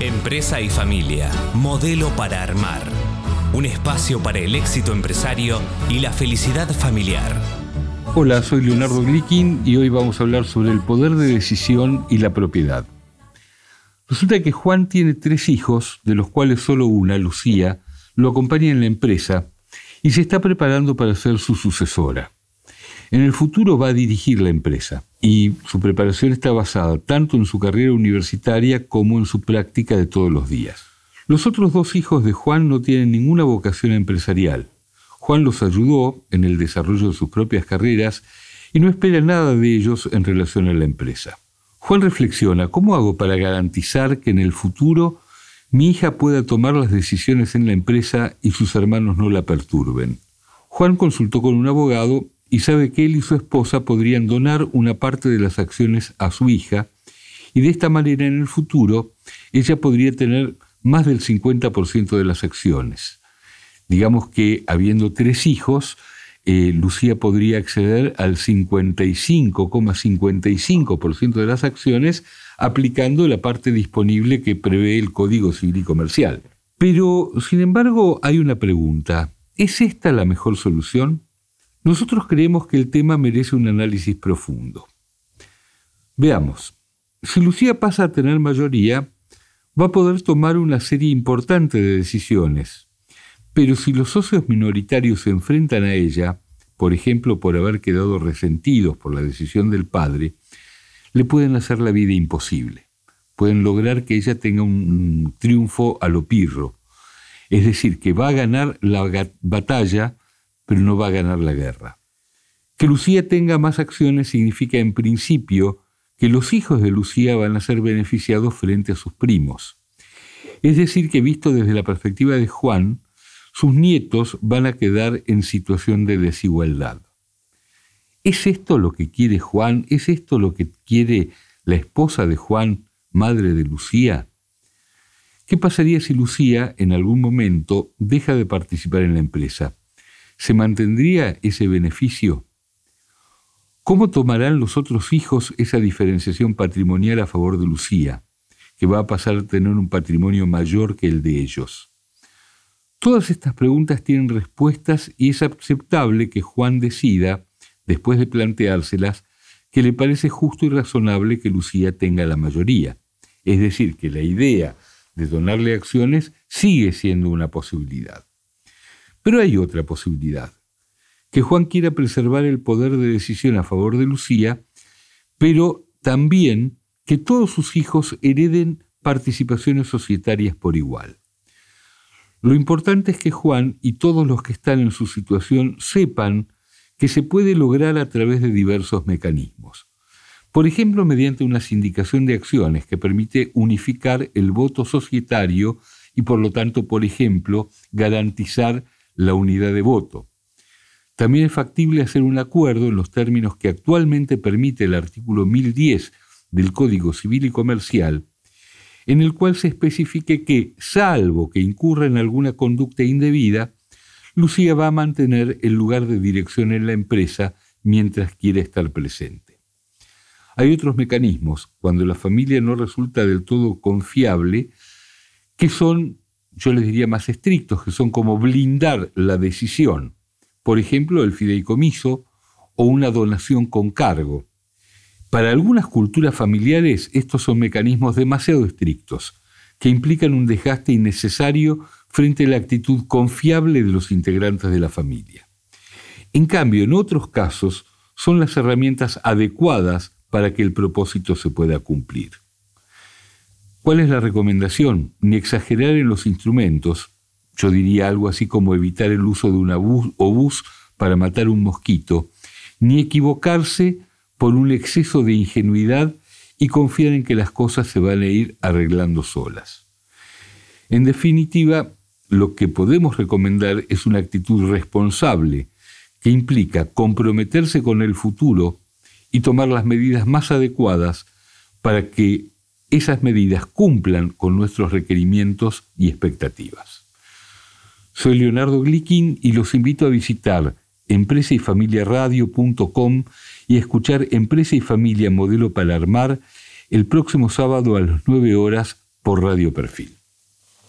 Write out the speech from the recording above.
Empresa y familia, modelo para armar. Un espacio para el éxito empresario y la felicidad familiar. Hola, soy Leonardo Glikin y hoy vamos a hablar sobre el poder de decisión y la propiedad. Resulta que Juan tiene tres hijos, de los cuales solo una, Lucía, lo acompaña en la empresa y se está preparando para ser su sucesora. En el futuro va a dirigir la empresa y su preparación está basada tanto en su carrera universitaria como en su práctica de todos los días. Los otros dos hijos de Juan no tienen ninguna vocación empresarial. Juan los ayudó en el desarrollo de sus propias carreras y no espera nada de ellos en relación a la empresa. Juan reflexiona, ¿cómo hago para garantizar que en el futuro mi hija pueda tomar las decisiones en la empresa y sus hermanos no la perturben? Juan consultó con un abogado y sabe que él y su esposa podrían donar una parte de las acciones a su hija y de esta manera en el futuro ella podría tener más del 50% de las acciones. Digamos que habiendo tres hijos, eh, Lucía podría acceder al 55,55% de las acciones aplicando la parte disponible que prevé el Código Civil y Comercial. Pero, sin embargo, hay una pregunta. ¿Es esta la mejor solución? Nosotros creemos que el tema merece un análisis profundo. Veamos, si Lucía pasa a tener mayoría, va a poder tomar una serie importante de decisiones, pero si los socios minoritarios se enfrentan a ella, por ejemplo por haber quedado resentidos por la decisión del padre, le pueden hacer la vida imposible. Pueden lograr que ella tenga un triunfo a lo pirro, es decir, que va a ganar la batalla pero no va a ganar la guerra. Que Lucía tenga más acciones significa en principio que los hijos de Lucía van a ser beneficiados frente a sus primos. Es decir, que visto desde la perspectiva de Juan, sus nietos van a quedar en situación de desigualdad. ¿Es esto lo que quiere Juan? ¿Es esto lo que quiere la esposa de Juan, madre de Lucía? ¿Qué pasaría si Lucía en algún momento deja de participar en la empresa? ¿Se mantendría ese beneficio? ¿Cómo tomarán los otros hijos esa diferenciación patrimonial a favor de Lucía, que va a pasar a tener un patrimonio mayor que el de ellos? Todas estas preguntas tienen respuestas y es aceptable que Juan decida, después de planteárselas, que le parece justo y razonable que Lucía tenga la mayoría. Es decir, que la idea de donarle acciones sigue siendo una posibilidad. Pero hay otra posibilidad, que Juan quiera preservar el poder de decisión a favor de Lucía, pero también que todos sus hijos hereden participaciones societarias por igual. Lo importante es que Juan y todos los que están en su situación sepan que se puede lograr a través de diversos mecanismos. Por ejemplo, mediante una sindicación de acciones que permite unificar el voto societario y por lo tanto, por ejemplo, garantizar la unidad de voto. También es factible hacer un acuerdo en los términos que actualmente permite el artículo 1010 del Código Civil y Comercial, en el cual se especifique que, salvo que incurra en alguna conducta indebida, Lucía va a mantener el lugar de dirección en la empresa mientras quiere estar presente. Hay otros mecanismos, cuando la familia no resulta del todo confiable, que son yo les diría más estrictos, que son como blindar la decisión. Por ejemplo, el fideicomiso o una donación con cargo. Para algunas culturas familiares estos son mecanismos demasiado estrictos, que implican un desgaste innecesario frente a la actitud confiable de los integrantes de la familia. En cambio, en otros casos, son las herramientas adecuadas para que el propósito se pueda cumplir. ¿Cuál es la recomendación? Ni exagerar en los instrumentos, yo diría algo así como evitar el uso de un obús para matar un mosquito, ni equivocarse por un exceso de ingenuidad y confiar en que las cosas se van a ir arreglando solas. En definitiva, lo que podemos recomendar es una actitud responsable que implica comprometerse con el futuro y tomar las medidas más adecuadas para que esas medidas cumplan con nuestros requerimientos y expectativas. Soy Leonardo Glikin y los invito a visitar empresayfamiliaradio.com y a escuchar Empresa y Familia Modelo para el próximo sábado a las 9 horas por Radio Perfil.